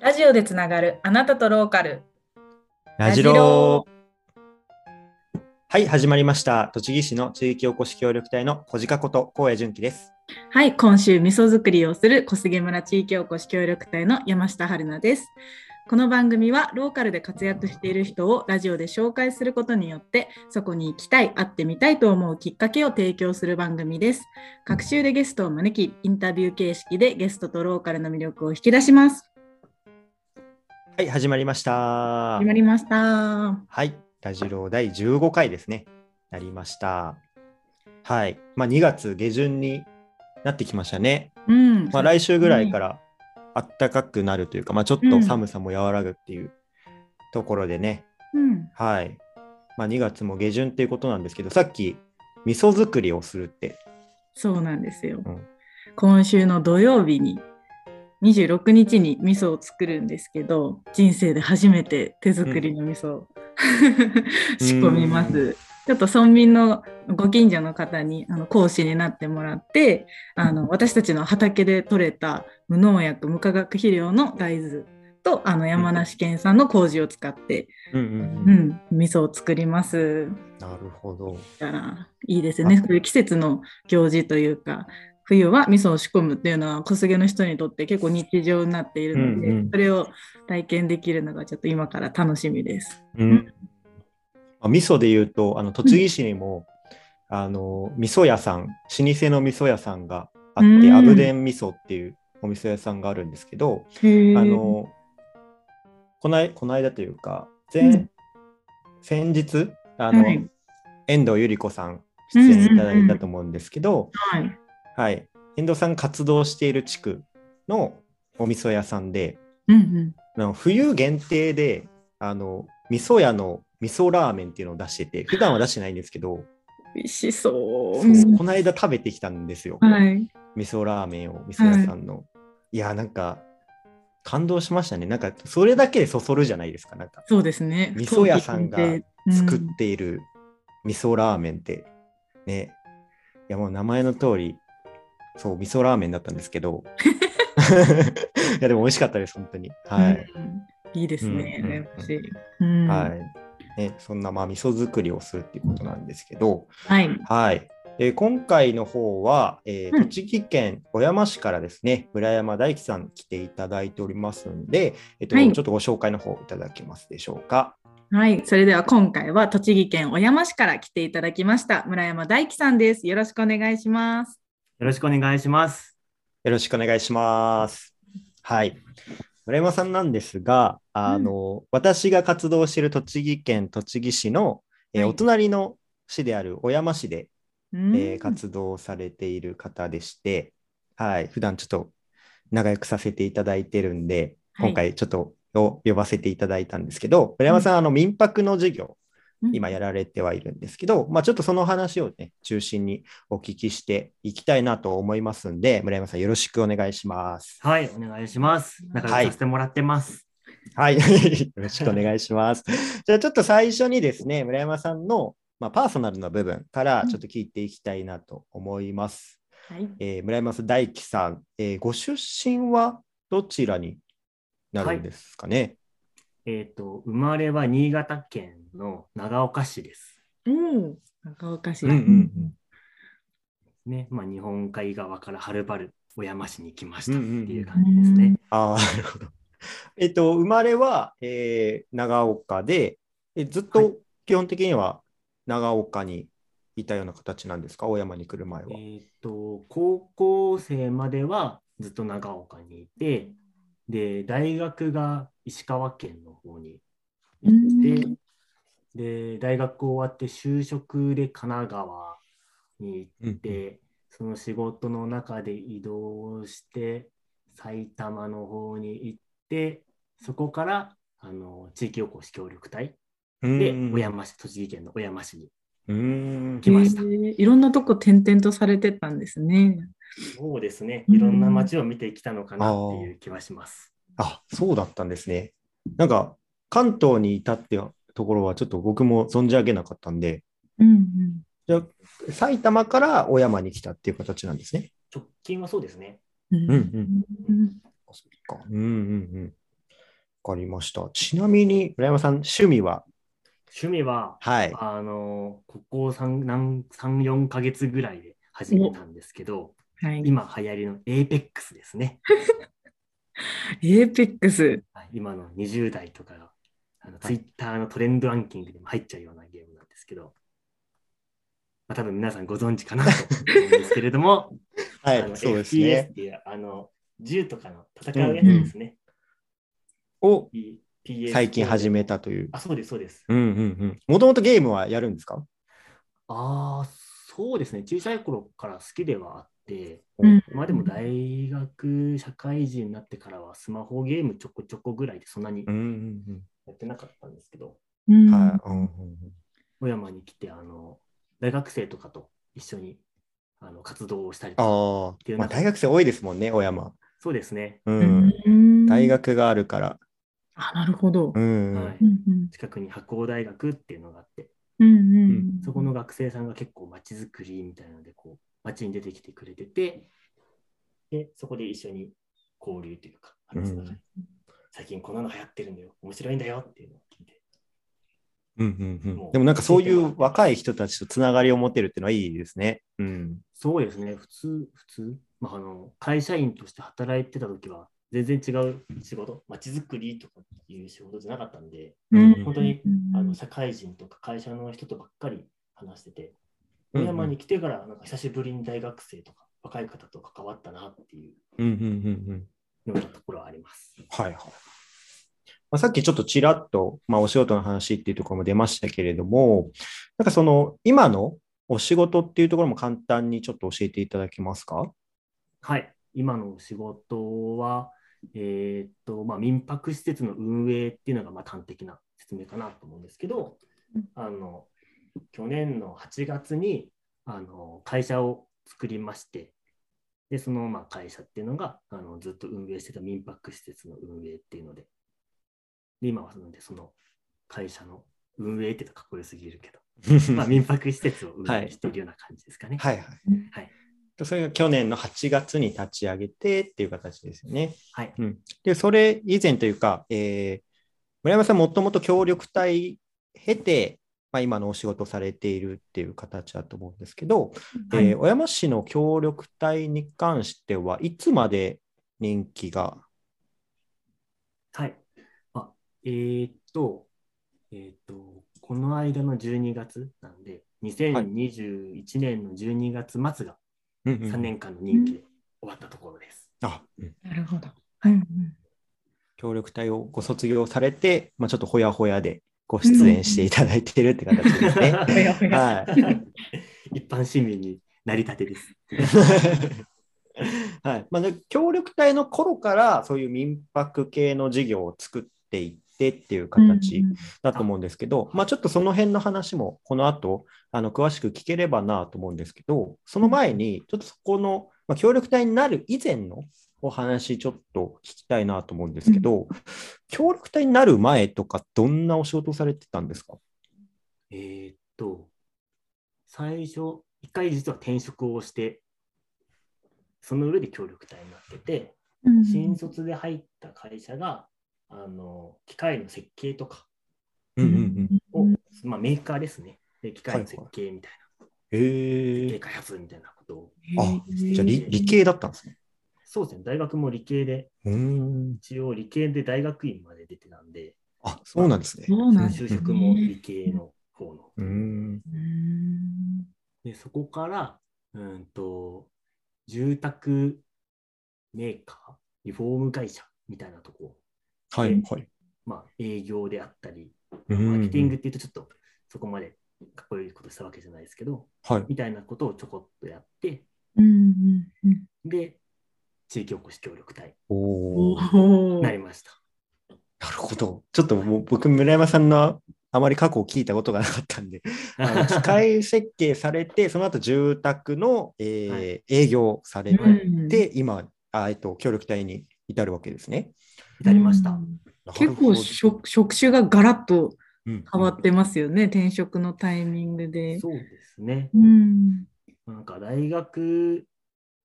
ラジオでつながるあなたとローカル。ラジロー。はい、始まりました。栃木市の地域おこし協力隊の小鹿こと高野純喜です。はい、今週味噌作りをする小菅村地域おこし協力隊の山下春奈です。この番組はローカルで活躍している人をラジオで紹介することによってそこに行きたい、会ってみたいと思うきっかけを提供する番組です。各週でゲストを招き、インタビュー形式でゲストとローカルの魅力を引き出します。はい、始まりました始。まりました。はい、ラジロー第15回ですね。なりました。はい、まあ2月下旬になってきましたね。うん。まあ来週ぐらいから暖かくなるというか、まあちょっと寒さも和らぐっていうところでね。うん。はい。まあ2月も下旬っていうことなんですけど、さっき味噌作りをするって。そうなんですよ。うん今週の土曜日に26日に味噌を作るんですけど人生で初めて手作りの味噌を、仕込みます。ちょっと村民のご近所の方にあの講師になってもらってあの私たちの畑で採れた無農薬無化学肥料の大豆とあの山梨県産の麹を使って、うんうんううんん、味噌を作ります。なるほど。だからいいですよね。そういう季節の行事というか、冬は味噌を仕込むっていうのは小菅の人にとって結構日常になっているので、うんうん。それを体験できるのがちょっと今から楽しみです。うん。まあ味噌で言うと、あの栃木市にも、あの味噌屋さん、老舗の味噌屋さんがあって、うん。アブデン味噌っていうお味噌屋さんがあるんですけど、あのこないこの間というか、前、うん。先日あの、はい。遠藤百合子さん出演いただいたと思うんですけど、はい。はい、遠藤さん活動している地区のお味噌屋さんで、うんうん。あの冬限定であの味噌屋の味噌ラーメンっていうのを出してて普段は出してないんですけど、美味しそう。そうこの間食べてきたんですよ、はい。味噌ラーメンを味噌屋さんの、い、やなんか感動しましたね。なんかそれだけでそそるじゃないですか。なんかそうですね。味噌屋さんが作っている味噌ラーメンって。ね。いやもう名前の通りそう味噌ラーメンだったんですけど いやでも美味しかったです本当にうんはい、うんいいですね。うんはい。ね、そんなまあ味噌作りをするっていうことなんですけど、はい。はい。えー今回の方は、えーうん栃木県小山市からですね、村山大樹さん来ていただいておりますんで、えっとはいちょっとご紹介の方いただけますでしょうか。はい。それでは今回は栃木県小山市から来ていただきました村山大樹さんです。よろしくお願いします。よろしくお願いします。よろしくお願いします。はい。村山さんなんですが、あの、私が活動している栃木県栃木市の、えーはいお隣の市である小山市で、うんえー活動されている方でして、はい、普段ちょっと仲良くさせていただいてるんで、はい今回ちょっとを呼ばせていただいたんですけど、村山さん、あの民泊の授業、今やられてはいるんですけど、まあ、ちょっとその話をね、中心にお聞きしていきたいなと思いますんで、村山さんよろしくお願いします。はい、お願いします。仲良くさせてもらってます。はい、よろしくお願いします。じゃあちょっと最初にですね、村山さんの、まあ、パーソナルな部分からちょっと聞いていきたいなと思います。はい。えー村山大樹さん、えーご出身はどちらになるんですかね？えっ、と、生まれは新潟県の長岡市です。うん。長岡市。うんうんうんね、まあ、日本海側からはるばる小山市に来ましたってうんうんうんいう感じですね。ああ、なるほど。えっと、生まれは、えー長岡で、えずっはいと基本的には長岡にいたような形なんですか、大山に来る前は。えっ、と、高校生まではずっと長岡にいて、で、大学が石川県の方に行って、で、大学終わって就職で神奈川に行って、その仕事の中で移動して、埼玉の方に行って、そこからあの地域おこし協力隊でうん小山市、栃木県の小山市に来ました。いろんなとこ転々とされてたんですね。そうですね、うんいろんな街を見てきたのかなっていう気はします。あ、そうだったんですね。なんか、関東にいたってところはちょっと僕も存じ上げなかったんで、うんじゃあ埼玉から小山に来たっていう形なんですね。直近はそうですね。うん。うんうんうんそっか。うんうんうん。わかりました。ちなみに、村山さん、趣味は？趣味は、はい。あの、ここ3、何3、4ヶ月ぐらいで始めたんですけど、はい。今流行りの APEX ですね。エーペックス。はい今の20代とかが、あの Twitter のトレンドランキングでも入っちゃうようなゲームなんですけど、まあ、多分皆さんご存知かなと思うんですけれども、はいあのそうです FPS ねっ。ていうあの銃とかの戦うやつですね。を P- PS 最近始めたという。あ、そうです、そうです。うんうんうん。もともとゲームはやるんですか？ああ、そうですね。小さい頃から好きではあって、うんまあでも大学、社会人になってからはスマホゲームちょこちょこぐらいでそんなにうんうんやってなかったんですけど、うんうん。はい。うんうんうん小山に来て、あの、大学生とかと一緒にあの活動をしたりとか、まあ大学生多いですもんね、小山。そうですね。う。うんん大。学があるから。あ、なるほどう。ん。近くに白鴎大学っていうのがあって、うんうんそこの学生さんが結構街づくりみたいなので、こう、街に出てきてくれてて、で、そこで一緒に交流というか、話す中で、最近こんなの流行ってるんだよ、面白いんだよっていうのを聞いて、うんうんでもなんかそういう若い人たちとつながりを持てるっていうのはいいですね。うん。そうですね、普通、普通、まあ、あの会社員として働いてた時は、全然違う仕事、街づくりとかいう仕事じゃなかったんで、うん。本当にうん。あの社会人とか会社の人とばっかり話してて、うん小山に来てからなんか久しぶりに大学生とか若い方と関わったなっていううんうんうんうん。ようなところはあります。はいはい。まあ、さっきちょっとちらっと、まあ、お仕事の話っていうところも出ましたけれども、なんかその今のお仕事っていうところも簡単にちょっと教えていただけますか？はい、今の仕事は、えーっとまあ、民泊施設の運営っていうのがまあ端的な説明かなと思うんですけどうん、あの去年の8月にあの会社を作りまして、でそのまあ会社っていうのがあのずっと運営してた民泊施設の運営っていうので、で今はそのでその会社の運営ってかっこよすぎるけど、まあ、民泊施設を運営しているような感じですかね。はいはい。はいそれが去年の8月に立ち上げてっていう形ですよね。はいうん、で、それ以前というか、えー村山さんもともと協力隊経て、まあ、今のお仕事されているっていう形だと思うんですけど、はい。えー小山市の協力隊に関してはいつまで人気が？はい。あ、えーっと、えーっと、この間の12月なんで、2021年の12月末が3年間の任期で終わったところです。あ、うん。なるほど。はい。うん。協力隊をご卒業されて、まあ、ちょっとほやほやでご出演していただいているって形ですね。はい。一般市民になりたてです。はいまあ、で協力隊の頃からそういう民泊系の事業を作っていってっていう形だと思うんですけど、まあ、ちょっとその辺の話もこの後あの詳しく聞ければなと思うんですけど、その前にちょっとそこの、まあ、協力隊になる以前のお話ちょっと聞きたいなと思うんですけど、協力隊になる前とかどんなお仕事をされてたんですか？えーっと、最初、一回実は転職をして、その上で協力隊になってて、うん新卒で入った会社が、あの、機械の設計とかうんうんうん。を、まあ、メーカーですね。で機械の設計みたいな、へえ。設計開発みたいなことを。あ、じゃあ理理系だったんですね。そうですね、大学も理系で、うーん。一応理系で大学院まで出てたんで、あ、そうなんですね。そうなんですね就職も理系の方の。うーん。うんで、そこから、うんと、住宅メーカー、リフォーム会社みたいなとこ、はい、はい。まあ、営業であったり、うんマーケティングっていうとちょっとそこまでかっこいいことしたわけじゃないですけど、はい。みたいなことをちょこっとやって、うんうんうんで、地域おこし協力隊になりました。なるほど。ちょっともう僕、村山さんのあまり過去を聞いたことがなかったんで、あの機械設計されて、その後住宅の、えーはい営業されうんて、今あ、えっと、協力隊に至るわけですね。至りました。うん結構職職種がガラッと変変わってますよね、転職のタイミングで。そうですね。うんなんか大学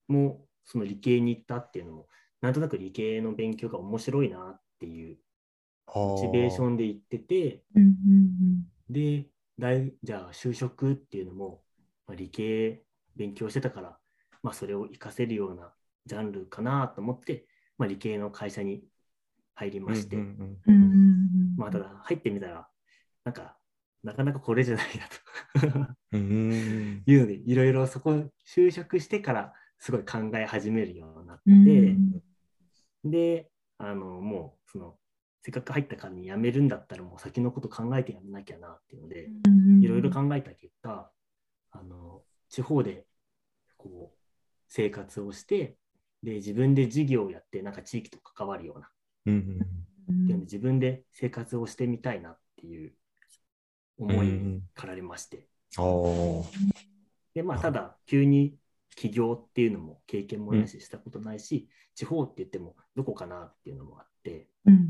もその理系に行ったっていうのも、なんとなく理系の勉強が面白いなっていうモチベーション。ンで行ってて、うんうんで、大じゃあ就職っていうのも、まあ、理系勉強してたから、まあ、それを活かせるようなジャンルかなと思って、まあ、理系の会社に入りまして、うんうんうんうん。うんまあ、ただ入ってみたら、なんか、なかなかこれじゃないなと。うんうん。いうので、いろいろそこ就職してからすごい考え始めるようになって、うん。で、あの、もう、その、せっかく入ったからに辞めるんだったら、もう先のこと考えてやめなきゃなっていうので、うんいろいろ考えた結果、あの、地方で、こう、生活をして、で、自分で事業をやって、なんか地域と関わるような、うんうんっていうので自分で生活をしてみたいなっていう思いに駆られまして、おー。で、まあ、ただ、急に起業っていうのも経験もなししたことないし、地方って言ってもどこかなっていうのもあって、うんうん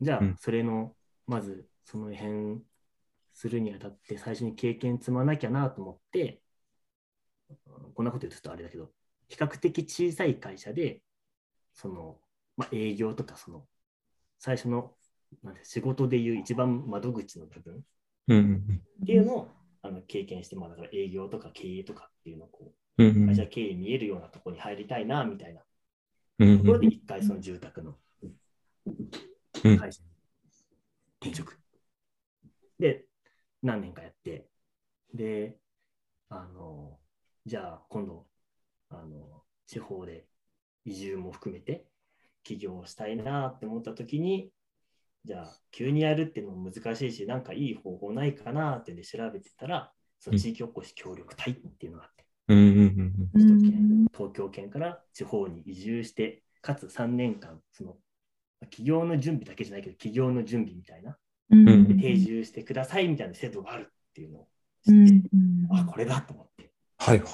じゃあうん、それの、まず、その辺するにあたって、最初に経験積まなきゃなと思って、こんなこと言うとちょっとあれだけど、比較的小さい会社で、その、まあ、営業とか、その、最初の、なんて仕事でいう一番窓口の部分っていうのを、あの経験して、まあ、だから営業とか経営とかっていうのをこう、会社経営見えるようなところに入りたいな、みたいな。うんところで、一回その住宅のうん。会社に転職。で、何年かやって、で、あの、じゃあ今度、あの、地方で移住も含めて起業したいなって思った時に、じゃあ急にやるっていうのも難しいし、なんかいい方法ないかなってんで調べてたら、その地域おこし協力隊っていうのがあって、うんうんうんうん。首都圏、東京圏から地方に移住して、かつ3年間、その起業の準備だけじゃないけど、起業の準備みたいな、うんうんで定住してくださいみたいな制度があるっていうのをうん知って、うん。あ、これだと思って、はいはい。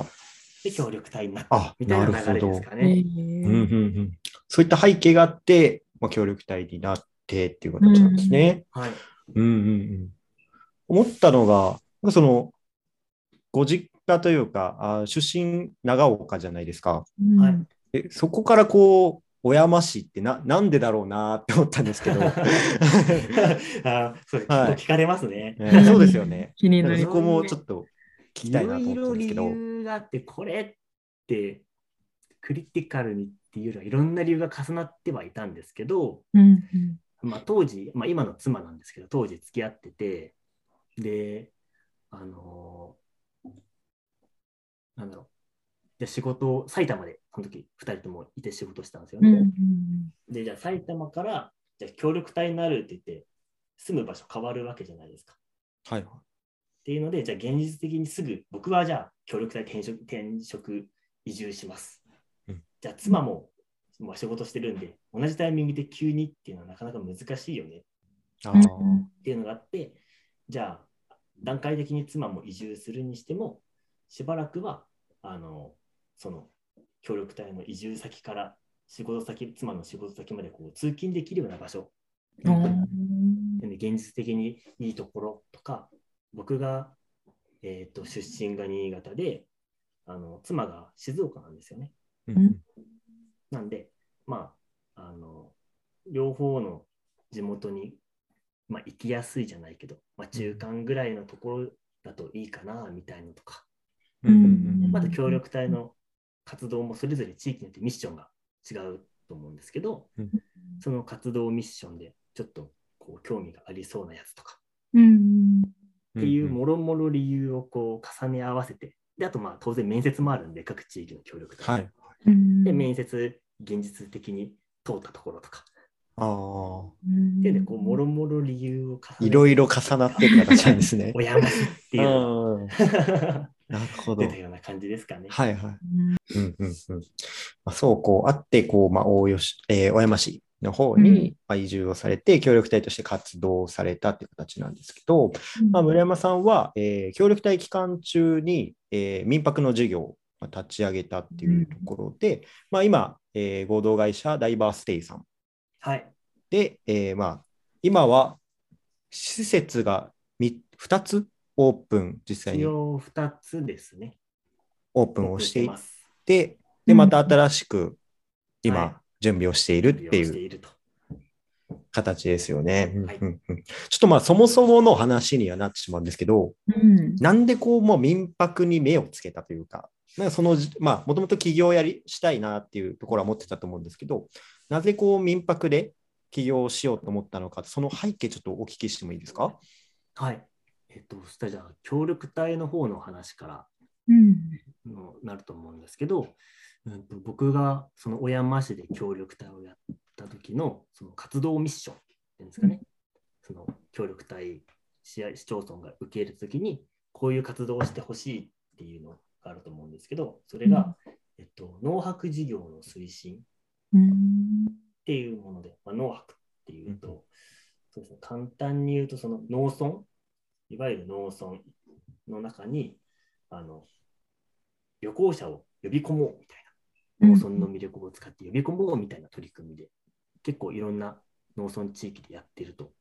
で、協力隊になっあたみたいな流れですかえね。ーうんうんうん。そういった背景があって、まあ、協力隊になってっていう形なんですね。はい。うんうんうん。思ったのが、その、ご実家というか、あ出身長岡じゃないですか。うんはいえそこからこう、小山市ってななんでだろうなって思ったんですけど、あそう結はい構聞かれますね。えーそうですよね。気になりだからそこもちょっと聞きたいなと思いろいろ理ったんですけど。由があって、これってクリティカルにっていうよりはいろんな理由が重なってはいたんですけど、うんまあ、当時、まあ、今の妻なんですけど、当時付き合ってて、で、あのーなんだろう、じゃあ仕事を埼玉で、その時2人ともいて仕事したんですようんね。で、じゃあ埼玉から、じゃあ協力隊になるって言って、住む場所変わるわけじゃないですか。はいっていうので、じゃあ現実的にすぐ、僕はじゃあ協力隊転職、転職移住します。うんじゃあ妻も、もう仕事してるんで、同じタイミングで急にっていうのはなかなか難しいよねあっていうのがあって、じゃあ段階的に妻も移住するにしても、しばらくは、あの、その協力隊の移住先から仕事先、妻の仕事先までこう通勤できるような場所、うん。で現実的にいいところとか、僕が、えー、と出身が新潟で、あの妻が静岡なんですよね。うん。なんで、まあ、あの両方の地元に、まあ、行きやすいじゃないけど、まあ、中間ぐらいのところだといいかなみたいのとか、また協力隊の活動もそれぞれ地域によってミッションが違うと思うんですけど、うんその活動ミッションでちょっとこう興味がありそうなやつとかうんっていうもろもろ理由をこう重ね合わせて、であとまあ当然面接もあるんで、各地域の協力隊。はい。うんで、面接、現実的に通ったところとか。ああ。で、でこうもろもろ理由を重ねて。いろいろ重なってる形なんですね。おやましっていう なるほど。出たような感じですかね。はいはい。うんうんうんうんまあ、そうこうあって、こう、まあ、大吉、えー小山市の方に、まあ、移住をされて、協力隊として活動されたっていう形なんですけど、まあ、村山さんは、えー協力隊期間中に、えー民泊の事業をまあ立ち上げたっていうところで、まあ、今、えー合同会社ダイバーステイさんはい。で、えーまあ、今は施設が2つオープン、実際に一応2つですね。オープンをしています。て、で、うんまた新しくはい今、準備をしているっていう。形ですよね。うんはいうんうんちょっとまあそもそもの話にはなってしまうんですけど、うん。なんでこうもう民泊に目をつけたというか、なんかそのじまあもともと起業やりしたいなっていうところは持ってたと思うんですけど、なぜこう民泊で起業しようと思ったのか、その背景ちょっとお聞きしてもいいですか？はい。えっと、そしたらじゃあ、協力隊の方の話からうん。のなると思うんですけど、うんと、僕がその小山市で協力隊をやった時のその活動ミッションっていうんですかね、その協力隊市市町村が受け入れた時にこういう活動をしてほしいっていうのがあると思うんですけどそれが、えっと、農泊事業の推進うん。っていうもので、まあ、農泊っていうと、うん。そうですね、簡単に言うとその農村いわゆる農村の中にあの旅行者を呼び込もうみたいな農村の魅力を使って呼び込もうみたいな取り組みで結構いろんな農村地域でやってると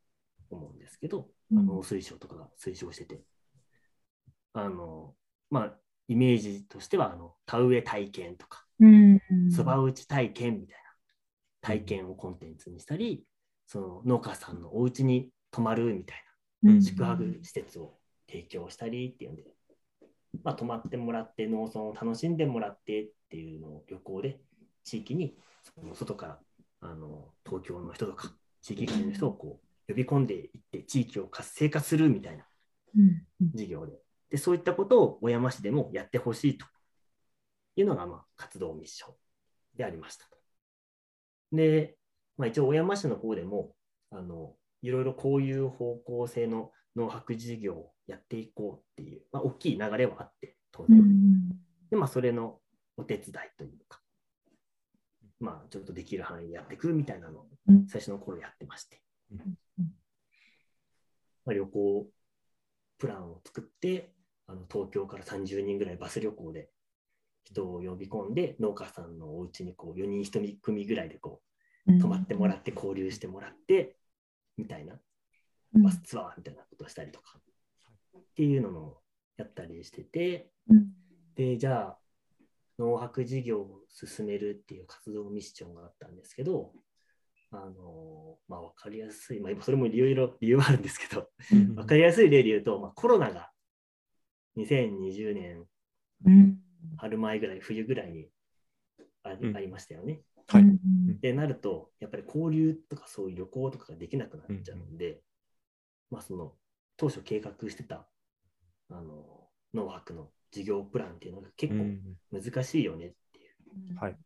思うんですけど、うん。あの農水省とかが推奨してて。あのまあイメージとしてはあの田植え体験とかうん。そば打ち体験みたいな体験をコンテンツにしたり、その農家さんのお家に泊まるみたいうんな宿泊施設を提供したりっていうんで、まあ、泊まってもらって農村を楽しんでもらってっていうのを旅行で地域にその外からあの東京の人とか地域外の人をこう呼び込んでいって地域を活性化するみたいなうん。事業ででそういったことを小山市でもやってほしいというのが、まあ、活動ミッションでありましたと。で、まあ、一応小山市の方でもあのいろいろこういう方向性の農泊事業をやっていこうっていう、まあ、大きい流れはあって当う然、ん。でまあ、それのお手伝いというか、まあ、ちょっとできる範囲でやっていくみたいなのをうん。最初の頃やってまして、うん。まあ、旅行プランを作ってあの東京から30人ぐらいバス旅行で人を呼び込んで農家さんのお家にこう4人1組ぐらいでこう泊まってもらって交流してもらってみたいな。うん。バスツアーみたいなことをしたりとかっていうのもやったりしてて。うん。でじゃあ農泊事業を進めるっていう活動ミッションがあったんですけどあのまあ分かりやすい、まあ、それもいろいろ理由はあるんですけどうん。分かりやすい例で言うと、まあ、コロナが2020年うん。春前ぐらい冬ぐらいにあり,、うん。ありましたよね。はい。うんでなるとやっぱり交流とかそういう旅行とかができなくなっちゃうんで、まあその当初計画してたあの農泊の事業プランっていうのが結構うん難しいよねっていう。はい。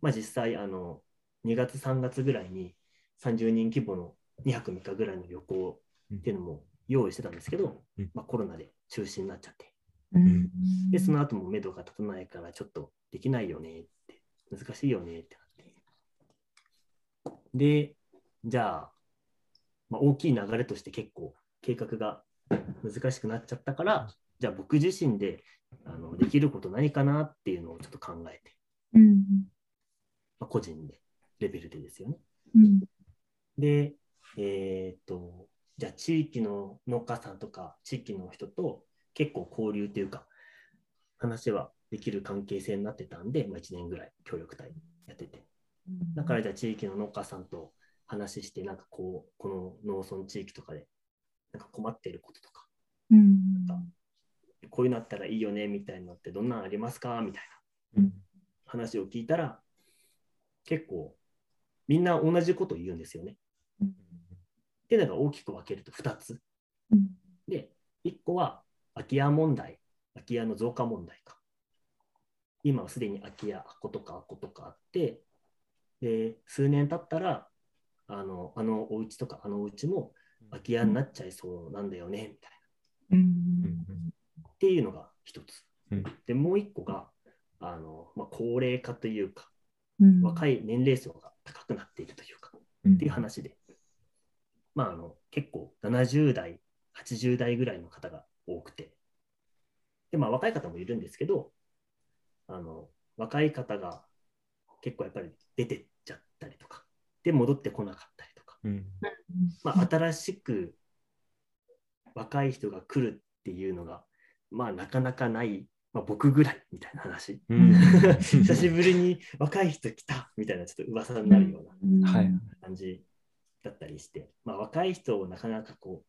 まあ実際あの2月3月ぐらいに30人規模の2泊3日ぐらいの旅行っていうのも用意してたんですけど、うん。まあ、コロナで中止になっちゃって。うん。でその後も目処が立たないからちょっとできないよねって難しいよねってなってでじゃあ、まあ、大きい流れとして結構計画が難しくなっちゃったからじゃあ僕自身であのできること何かなっていうのをちょっと考えて、うん。まあ、個人でレベルでですよね。うん。で、えっ、と、じゃあ地域の農家さんとか地域の人と結構交流というか、話はできる関係性になってたんで、まあ、1年ぐらい協力隊やってて。だからじゃあ地域の農家さんと話して、なんかこう、この農村地域とかで、なんか困っていることとか、うん。こういうのあったらいいよねみたいなのってどんなのありますか？みたいな。うん。話を聞いたら、結構みんな同じことを言うんですよね。っていうのが大きく分けると2つ。うん。で、1個は空き家問題、空き家の増加問題か。今はすでに空き家、あことかあことかあって、で、数年経ったら、あの、あのお家とかあのお家も空き家になっちゃいそうなんだよね、みたいな。うん。っていうのが一つ。うん。で、もう一個が、あの、まあ、高齢化というか、うん。若い年齢層が高くなっているというか、うん。っていう話で、まあ、あの結構70代、80代ぐらいの方が多くて、でまあ、若い方もいるんですけど、あの若い方が結構やっぱり出てっちゃったりとか、で戻ってこなかったりとか、うん。まあ、新しく若い人が来るっていうのが、まあ、なかなかない、まあ、僕ぐらいみたいな話。うん。久しぶりに若い人来たみたいなちょっと噂になるようなはい。感じだったりして、まあ、若い人をなかなかこ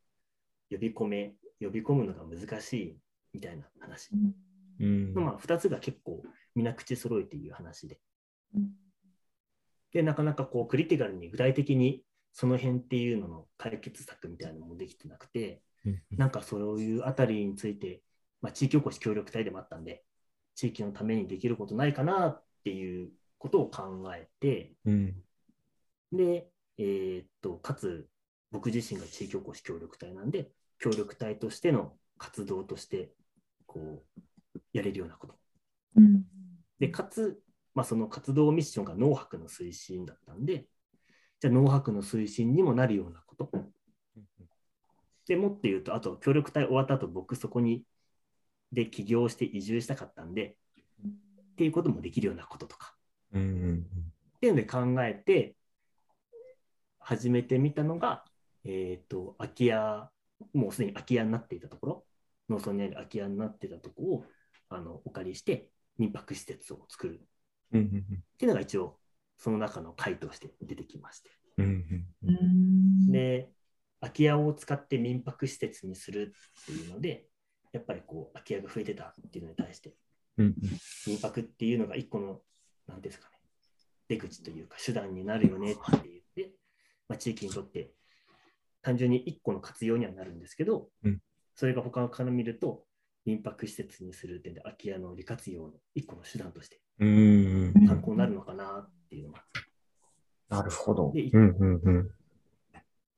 う呼び込め、呼び込むのが難しいみたいな話。うん。の、まあ、2つが結構皆口揃えていう話で。で、なかなかこうクリティカルに具体的にその辺っていうのの解決策みたいなのもできてなくて、なんかそういうあたりについて、まあ、地域おこし協力隊でもあったんで、地域のためにできることないかなっていうことを考えて、うん。で、えーっと、かつ僕自身が地域おこし協力隊なんで、協力隊としての活動として、こう、やれるようなこと。うん。で、かつ、まあ、その活動ミッションが農泊の推進だったんで、じゃあ農泊の推進にもなるようなこと。でもっていうと、あと協力隊終わった後、僕そこにで起業して移住したかったんで、っていうこともできるようなこととか。うんっていうので考えて、始めてみたのが、えっ、と、空き家、もうすでに空き家になっていたところ、農村にある空き家になっていたところをあのお借りして民泊施設を作るうんうんっていうのが一応その中の回として出てきまして。うんうんうん。で、空き家を使って民泊施設にするっていうので、やっぱりこう空き家が増えてたっていうのに対して、うん民泊っていうのが一個の、なんていうんですかね、出口というか手段になるよねって言って、まあ、地域にとって単純に一個の活用にはなるんですけど、うん。それが他から見ると、民泊施設にする点で空き家の利活用の一個の手段として。参考になるのかなっていうのがなるほど。でうんうんうん。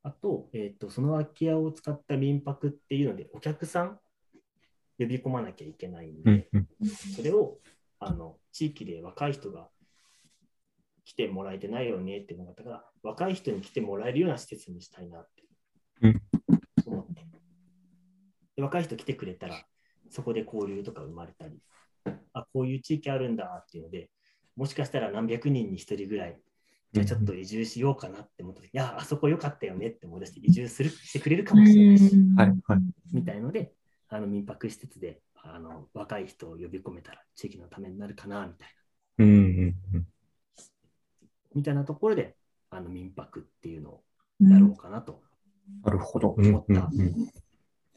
あと、えっ、と、その空き家を使った民泊っていうので、お客さん呼び込まなきゃいけないんで、うんうん。それをあの地域で若い人が来てもらえてないよねっていうのがあったから、若い人に来てもらえるような施設にしたいなってうん。思って、で若い人来てくれたら、そこで交流とか生まれたり、あ、こういう地域あるんだっていうので、もしかしたら何百人に1人ぐらい、じゃあちょっと移住しようかなって思った時、いや、あそこ良かったよねって思い出して移住するしてくれるかもしれないし、はいはい。みたいので、あの民泊施設であの若い人を呼び込めたら地域のためになるかなみたいな、うんうんうん。みたいなところであの民泊っていうのをやろうかなと、なるほど。思った。うんうんうん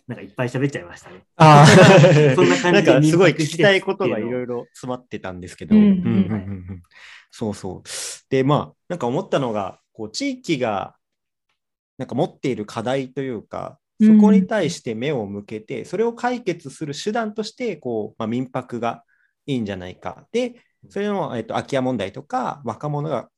なんかいっぱい喋っちゃいましたね。ああ、そんな感じでなんかすごい聞きたいことがいろいろ詰まってたんですけど、うんうんうんうんうんそうそう。で、まあ、なんか思ったのが、こう地域がなんか持っている課題というか、そこに対して目を向けて、それを解決する手段として、こう、まあ、民泊がいいんじゃないか。で、それの、えっと、空き家問題とか、若者が、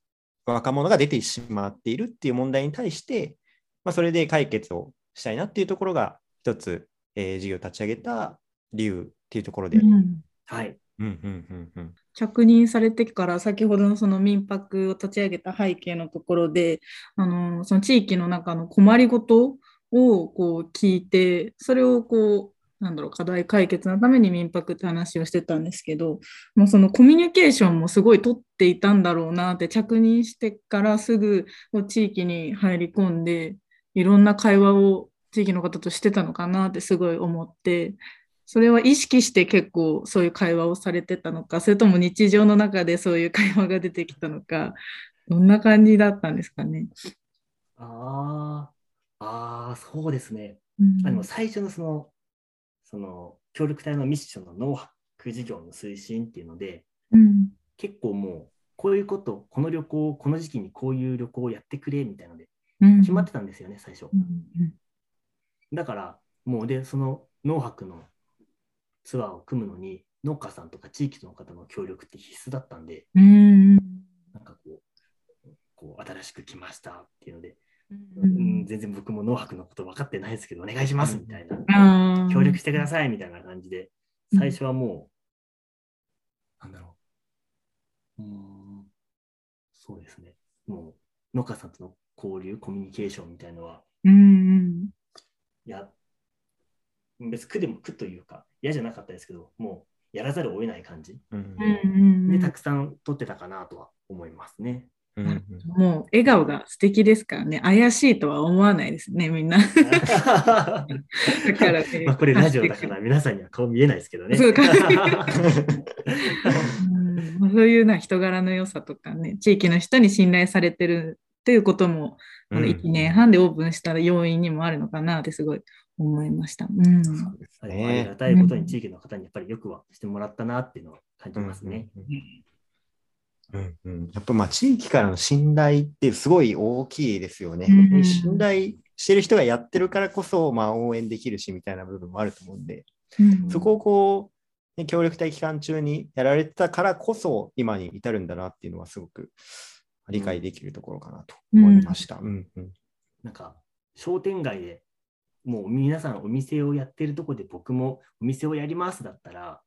若者が出てしまっているっていう問題に対して、まあ、それで解決をしたいなっていうところが、一つ、えー事業を立ち上げた理由っていうところで。うんはい。うんうんうんうん着任されてから先ほどのその民泊を立ち上げた背景のところであのその地域の中の困りごとをこう聞いてそれをこうなんだろう課題解決のために民泊って話をしてたんですけどもうそのコミュニケーションもすごい取っていたんだろうなって着任してからすぐ地域に入り込んでいろんな会話を地域の方としてたのかなってすごい思ってそれは意識して結構そういう会話をされてたのか、それとも日常の中でそういう会話が出てきたのか、どんな感じだったんですかね？ああ、そうですね。うんあの最初のその、その協力隊のミッションの農泊事業の推進っていうので、うん結構もう、こういうこと、この旅行、この時期にこういう旅行をやってくれみたいなので、うん決まってたんですよね、最初う。んだから、もうで、その農泊のツアーを組むのに、農家さんとか地域の方の協力って必須だったんで、うん。なんかこう、こう新しく来ましたっていうので、ううんん、全然僕も農泊のこと分かってないですけど、お願いしますみたいな、あー協力してくださいみたいな感じで、最初はもう、なんだろう、うーん、そうですね、もう農家さんとの交流、コミュニケーションみたいのは、うんや、別に苦でも苦というか、嫌じゃなかったですけど、もうやらざるを得ない感じ。うん。うんで、たくさん撮ってたかなとは思いますね。うんうん。もう笑顔が素敵ですからね、怪しいとは思わないですね、みんな。だからね。まあこれラジオだから皆さんには顔見えないですけどね。そうか。うん。まあそういうな人柄の良さとかね、地域の人に信頼されてるということも、うんあの1年半でオープンした要因にもあるのかなってすごい思いました。うん。そうですありがね。たいことに地域の方にやっぱりよくはしてもらったなっていうのを感じますね。うんうんうん、やっぱまあ地域からの信頼ってすごい大きいですよね。うん信頼してる人がやってるからこそ、まあ、応援できるしみたいな部分もあると思うんで、うんそこをこう、ね協力隊期間中にやられてたからこそ今に至るんだなっていうのはすごく理解できるところかなと思いました。うんうん。なんか商店街でもう皆さんお店をやってるとこで僕もお店をやりますだったら、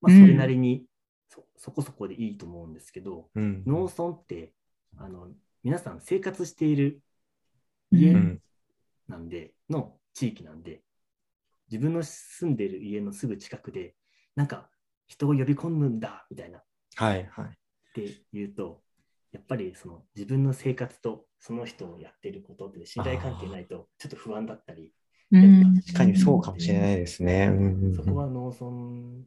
まあ、それなりにそ,、そこそこでいいと思うんですけど、うん農村ってあの皆さん生活しているう家なんで、の地域なんで、自分の住んでる家のすぐ近くで、なんか人を呼び込むんだみたいな。っはいはい。て言うと、やっぱりその自分の生活とその人をやってることって信頼関係ないとちょっと不安だったり、うん確かにそうかもしれないですね。うんうんうんそこは農村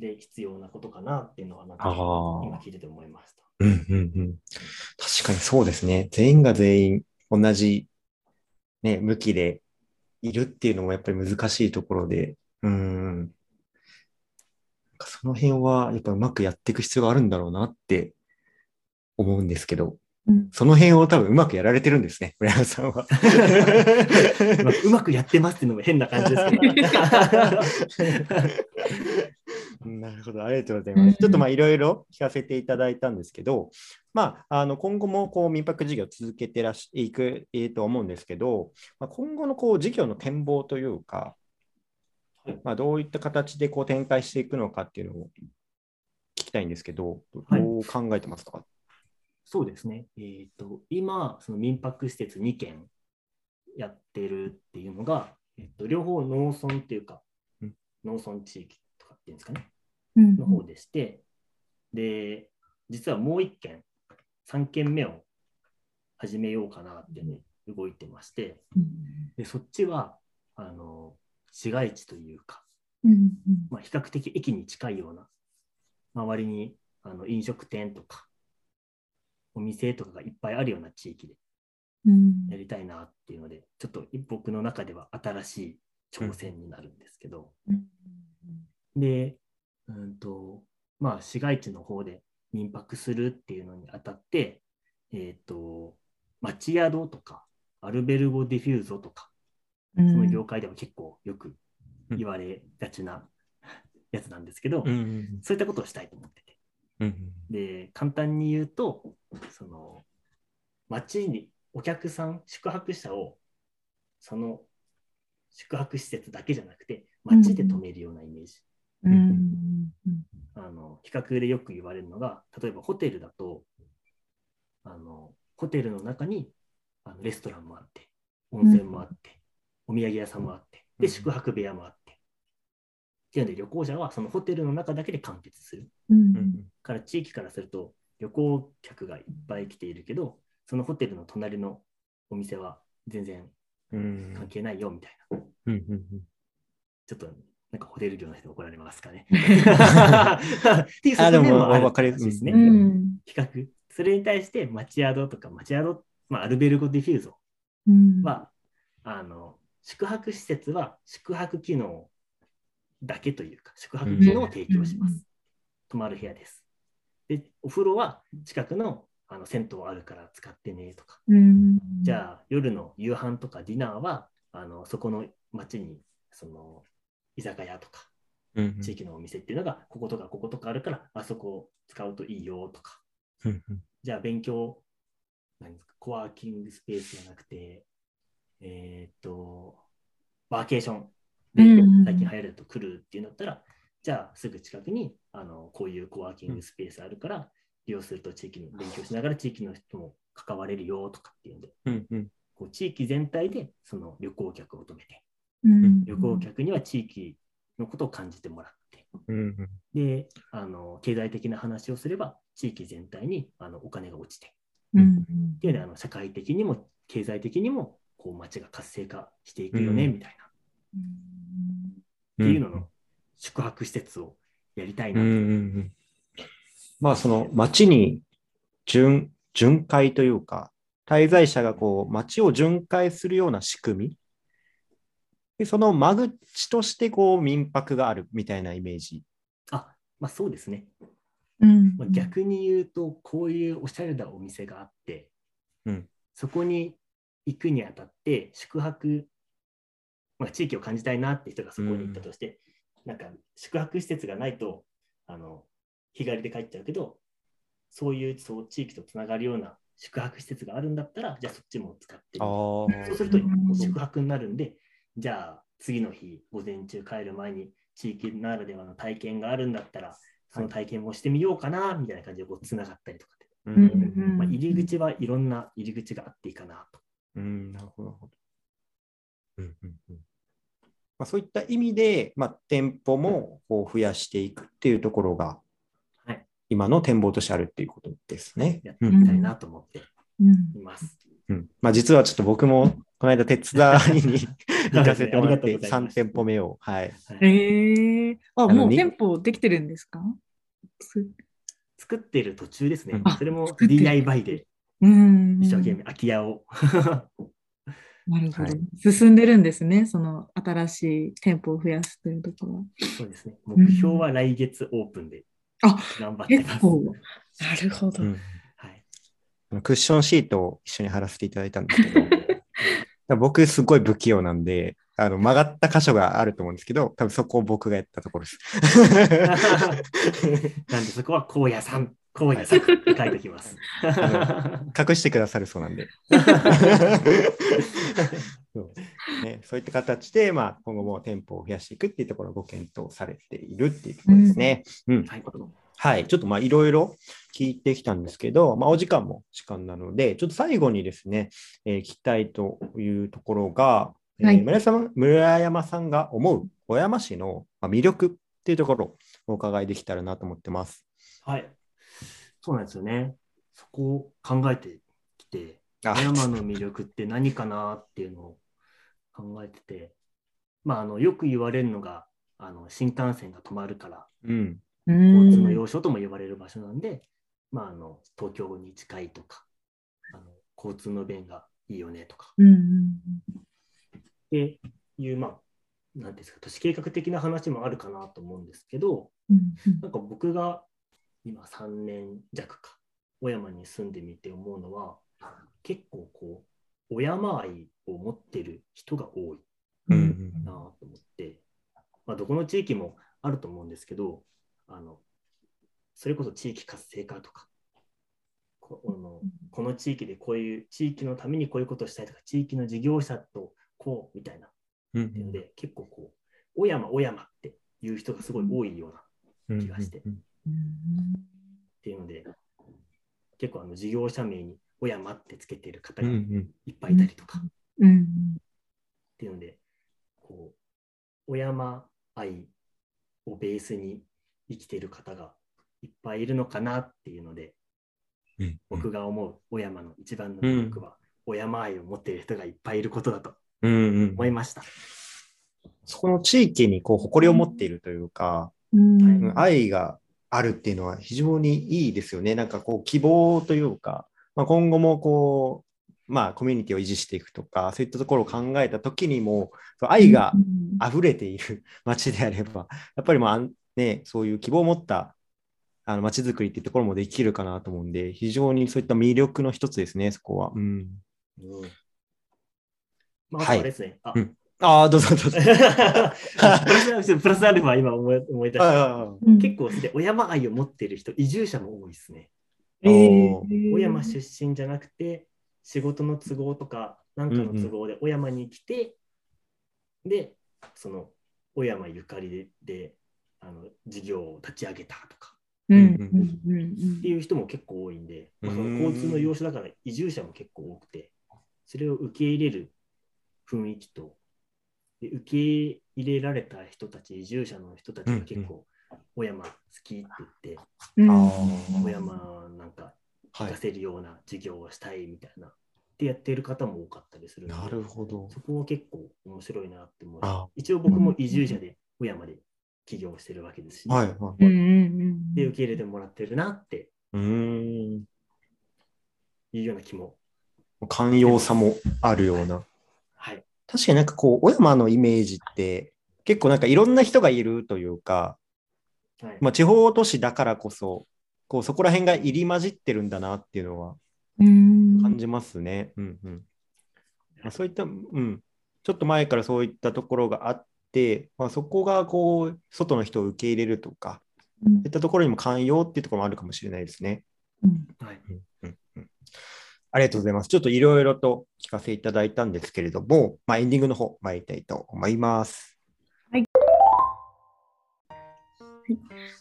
で必要なことかなっていうのはなんか今聞いてて思いました。うんうんうん確かにそうですね。全員が全員同じ、ね、向きでいるっていうのもやっぱり難しいところで、うん。その辺はやっぱうまくやっていく必要があるんだろうなって思うんですけど、うんその辺を多分うまくやられてるんですね、村山さんは。ま あうまくやってますっていうのも変な感じですけど。なるほど、ありがとうございます。ちょっとまあいろいろ聞かせていただいたんですけど、まあ、あの今後もこう民泊事業を続けてらしいく、えーと思うんですけど、まあ、今後のこう事業の展望というか、まあ、どういった形でこう展開していくのかっていうのを聞きたいんですけど、どう考えてますか、そうですね。えっ、と、今、その民泊施設2軒やってるっていうのが、えっと、両方農村っていうか、うん農村地域とかっていうんですかね、うん。の方でして、で、実はもう1軒、3軒目を始めようかなってね、動いてまして、でそっちは、あの、市街地というか、うん。まあ、比較的駅に近いような、周りにあの飲食店とか、お店とかがいっぱいあるような地域でうん。やりたいなっていうので、ちょっと僕の中では新しい挑戦になるんですけど、うん。で、うんと、まあ、市街地の方で民泊するっていうのにあたって、えっ、と、町宿とか、 albergo diffuso とか、うんその業界では結構よく言われがちなやつなんですけど、うんそういったことをしたいと思ってて。うん。で、簡単に言うと、その、町にお客さん、宿泊者を、その宿泊施設だけじゃなくて、町で泊めるようなイメージ。うんあの、比較でよく言われるのが、例えばホテルだと、あの、ホテルの中にあのレストランもあって、温泉もあって、お土産屋さんもあって、で、うん宿泊部屋もあって。っていうので、旅行者はそのホテルの中だけで完結する。うんうんから地域からすると旅行客がいっぱい来ているけど、そのホテルの隣のお店は全然うん関係ないよみたいな。うんうんちょっとなんかホテル業の人に怒られますかね。っていうあでもあるわかり話ですね。うん比較。それに対して町宿とか町宿、まあ、 albergo diffuso うんは、あの宿泊施設は宿泊機能だけというか、宿泊機能を提供します。うん泊まる部屋です。で、お風呂は近くのあの銭湯あるから使ってねとか、うん。じゃあ夜の夕飯とかディナーはあのそこの町にその居酒屋とかうん地域のお店っていうのがこことかこことかあるからあそこを使うといいよとか、うんうん。じゃあ勉強、何ですか、コワーキングスペースじゃなくて、えーっと、ワーケーションでうん。最近流行ると来るっていうんだったら、じゃあすぐ近くにあのこういうコワーキングスペースあるから、利用すると地域の勉強しながら地域の人も関われるよとかっていうんで、うんうん。こう地域全体でその旅行客を止めて、うん。旅行客には地域のことを感じてもらって、うんで、あの経済的な話をすれば、地域全体にあのお金が落ちて、うん。っていうのであの社会的にも経済的にもこう街が活性化していくよね、うん。みたいな、っていうのの宿泊施設をやりたいなと。うんうんうんまあその街に巡巡回というか、滞在者がこう街を巡回するような仕組み。でその間口としてこう民泊があるみたいなイメージ。あ、まあそうですね。うんまあ、逆に言うと、こういうおしゃれなお店があって、うんそこに行くにあたって、宿泊、まあ、地域を感じたいなって人がそこに行ったとして、なんか宿泊施設がないとあの日帰りで帰っちゃうけど、そういうそう地域とつながるような宿泊施設があるんだったら、じゃあそっちも使って。そうするとうん宿泊になるんで、じゃあ次の日、午前中帰る前に地域ならではの体験があるんだったら、その体験もしてみようかな、みたいな感じでこうつながったりとかで、ううんうんまあ、入り口はいろんな入り口があっていいかなと。うん、なるほど。なるほどうんうんうんまあ、そういった意味で、まあ、店舗もこう増やしていくっていうところが、はい今の展望としてあるっていうことですね。やっていきたいなと思ってうんいます。うんまあ、実はちょっと僕もこの間手伝いに 行かせてもらってありがとうございま3す店舗目を、はい、えー、あ、もう店舗できてるんですか？す作ってる途中ですねうん。それも DIY でうん。一生懸命空き家を。なるほど、はい進んでるんですね、その新しい店舗を増やすというところは。そうですね。目標は来月オープンであ頑張ってます。結構、なるほど。うんはい、クッションシートを一緒に貼らせていただいたんですけど、僕すごい不器用なんで、あの曲がった箇所があると思うんですけど、多分そこを僕がやったところです。なんでそこは荒野さん、荒野さんって書いておきます。隠してくださるそうなんで。そうね、そういった形で、まあ、今後も店舗を増やしていくっていうところをご検討されているっていうところですね。うんはい、はい、ちょっとまあいろいろ聞いてきたんですけど、まあ、お時間も時間なので、ちょっと最後にですね、えー聞きたいというところが、えーはい村山村山さんが思う小山市のまあ魅力っていうところをお伺いできたらなと思ってます。はい。そうなんですよね。そこを考えてきて、あ富山の魅力って何かなっていうのを考えてて、まあ、あのよく言われるのが、あの新幹線が止まるから、うん、うん交通の要所とも言われる場所なんで、まあ、あの東京に近いとかあの、交通の便がいいよねとか、うんうんっていう、まあ、なんていうんですか、都市計画的な話もあるかなと思うんですけど、うん。なんか僕が今3年弱か、小山に住んでみて思うのは、結構こう、小山愛を持ってる人が多いうんうん。なと思って、まあ、どこの地域もあると思うんですけど、あのそれこそ地域活性化とか、こあのこの地域でこういう地域のためにこういうことをしたいとか、地域の事業者とこうみたいなうんっていうので、結構こう、小山、小山っていう人がすごい多いようなうん気がしてうんっていうので、結構あの事業者名に小山ってつけてる方がいっぱいいたりとかっうんていうので、こう、小山愛をベースに生きてる方がいっぱいいるのかなっていうので、うん僕が思う小山の一番の魅力は、小山愛を持っている人がいっぱいいることだと思いました。そこの地域にこう誇りを持っているというか、うん。うん愛があるっていうのは非常にいいですよね。なんかこう希望というか、まあ、今後もこう、まあコミュニティを維持していくとか、そういったところを考えたときにも、そう愛がうん溢れている 街であれば、やっぱりまあね、そういう希望を持ったあの街づくりっていうところもできるかなと思うんで、非常にそういった魅力の一つですね、そこは。うん、うん。まあ、あとはいはですね、あうんああ、どうぞどうぞ。プラスプラスアルファ今思い思い出した。うん結構で小山愛を持っている人、移住者も多いですね。えー小山出身じゃなくて、仕事の都合とか、なんかの都合で小山に来て、で、その小山ゆかりでであの事業を立ち上げたとかうんうんうんうんっていう人も結構多いんで、まあ、その交通の要所だから移住者も結構多くて、それを受け入れる雰囲気と、で受け入れられた人たち、移住者の人たちが結構、小山好きって言って、うんあ小山なんかはい活かせるような授業をしたいみたいな、ってやってる方も多かったりするので、なるほど。そこも結構面白いなって思う一応僕も移住者で小山で起業してるわけですし、はい、はい。うんうんうんで受け入れてもらってるなってうーん。いうような気も寛容さもあるような。はい。確かになんかこう、小山のイメージって、結構なんかいろんな人がいるというか、はいまあ、地方都市だからこそ、こうそこら辺が入り混じってるんだなっていうのはうん感じますね。うんうんまあ、そういった、うん、ちょっと前からそういったところがあって、まあ、そこがこう外の人を受け入れるとか、うんそういったところにも寛容っていうところもあるかもしれないですね。うんはい。うんうんありがとうございます。ちょっといろいろと聞かせていただいたんですけれども、まあ、エンディングの方参りたいと思います。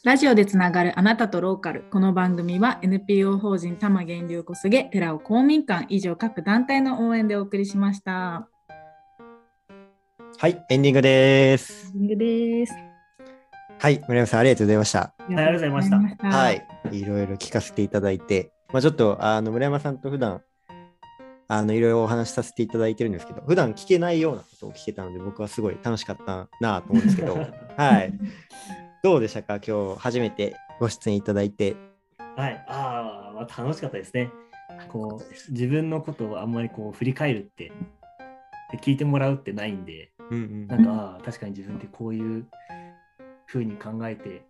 ラジオでつながるあなたとローカル。この番組は NPO 法人多摩源流小菅寺尾公民館以上各団体の応援でお送りしました。はい、エンディングです。エンディングです。はい、村山さんありがとうございました。ありがとうございましたははい、いろいろ聞かせていただいて、まあ、ちょっとあの村山さんと普段あのいろいろお話しさせていただいてるんですけど、普段聞けないようなことを聞けたので、僕はすごい楽しかったなと思うんですけど、はい、どうでしたか、今日初めてご出演いただいて。はい。ああ、まあ、楽しかったですね。こう、自分のことをあんまりこう振り返るって、で聞いてもらうってないんで、うんうんなんか、確かに自分ってこういう風に考えて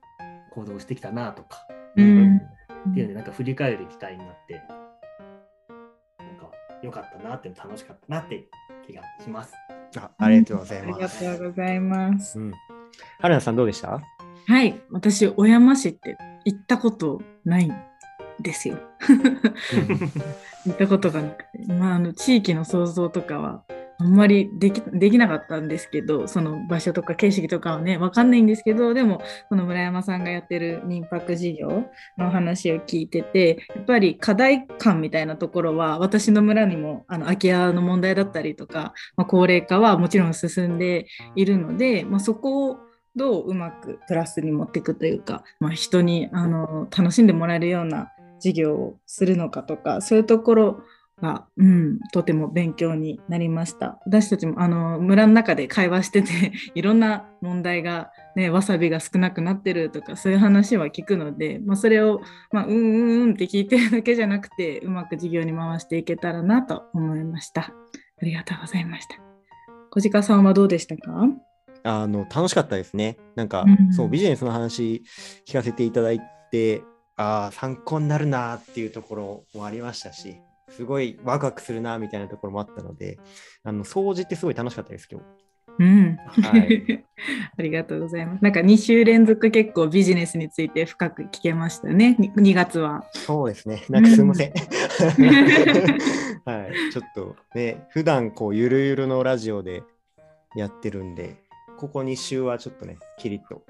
行動してきたなとか、うんっていうので、なんか振り返る機会になって、なんか良かったなって、楽しかったなって気がします。あありがとうございありがます。とうございます。うん、春菜さんどうでした？はい、私、小山市って行ったことないんですよ。行ったことがなくて、まあ、あの地域の想像とかはあんまりできできなかったんですけど、その場所とか景色とかはね、わかんないんですけど、でも、この村山さんがやってる民泊事業の話を聞いてて、やっぱり課題感みたいなところは、私の村にもあの空き家の問題だったりとか、まあ、高齢化はもちろん進んでいるので、まあ、そこをどううまくプラスに持っていくというか、まあ、人にあの楽しんでもらえるような事業をするのかとかそういうところが、うん、とても勉強になりました。私たちもあの村の中で会話してて いろんな問題が、ね、わさびが少なくなってるとかそういう話は聞くので、まあ、それを、まあ、うんうんうんって聞いてるだけじゃなくてうまく事業に回していけたらなと思いました。ありがとうございました。小鹿さんはどうでしたか？あの楽しかったですね。なんか、うん。そうビジネスの話聞かせていただいて、ああ、参考になるなっていうところもありましたし、すごいワクワクするなみたいなところもあったので、あの掃除ってすごい楽しかったです、今日。うん、はい ありがとうございます。なんか2週連続結構ビジネスについて深く聞けましたね、に 2, 月は。そうですね。なんかすいません。はい。ちょっとね、普段こう、ゆるゆるのラジオでやってるんで、ここ2週はちょっとね、キリッと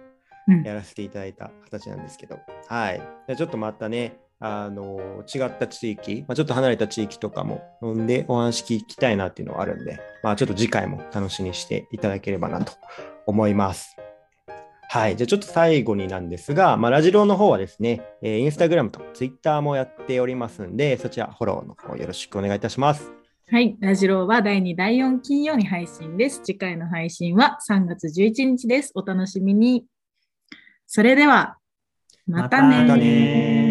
うんやらせていただいた形なんですけど、はい。じゃあちょっとまたね、あの違った地域、まあ、ちょっと離れた地域とかも飲んでお話聞きたいなっていうのはあるんで、まあ、ちょっと次回も楽しみにしていただければなと思います。はい。じゃあちょっと最後になんですが、まあ、ラジローの方はですね、えーインスタグラムとツイッターもやっておりますんで、そちらフォローの方よろしくお願いいたします。はい、ラジローは第2、第4金曜に配信です。次回の配信は3月11日です。お楽しみに。それでは、またねまたね